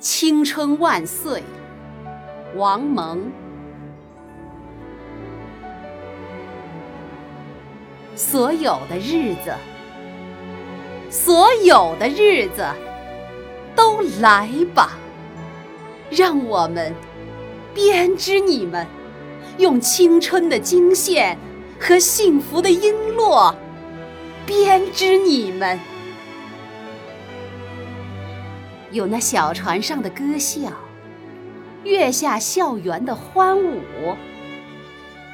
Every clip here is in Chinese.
青春万岁，王蒙。所有的日子，所有的日子，都来吧，让我们编织你们，用青春的金线和幸福的璎珞编织你们。有那小船上的歌笑，月下校园的欢舞，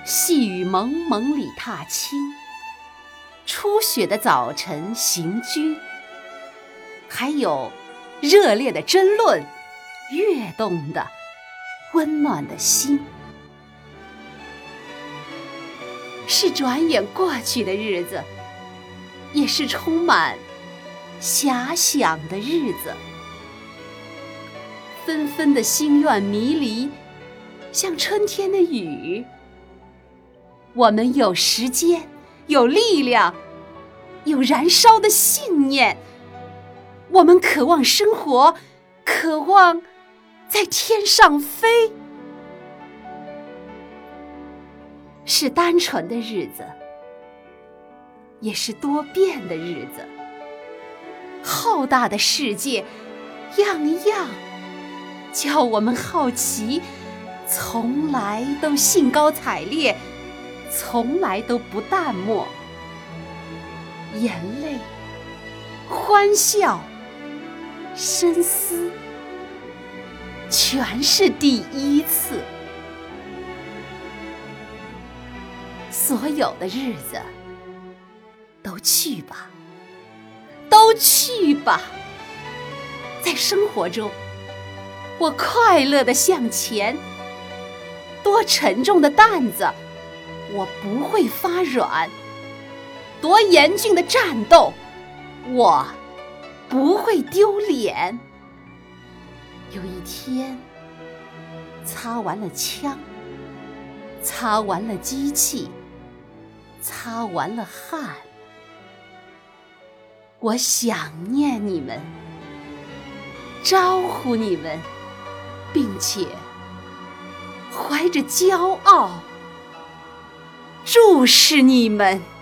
细雨蒙蒙里踏青，初雪的早晨行军，还有热烈的争论，跃动的温暖的心，是转眼过去的日子，也是充满遐想的日子。纷纷的心愿迷离，像春天的雨。我们有时间，有力量，有燃烧的信念。我们渴望生活，渴望在天上飞。是单纯的日子，也是多变的日子。浩大的世界，样样。叫我们好奇，从来都兴高采烈，从来都不淡漠。眼泪、欢笑、深思，全是第一次。所有的日子，都去吧，都去吧，在生活中。我快乐的向前，多沉重的担子，我不会发软；多严峻的战斗，我不会丢脸。有一天，擦完了枪，擦完了机器，擦完了汗，我想念你们，招呼你们。且怀着骄傲注视你们。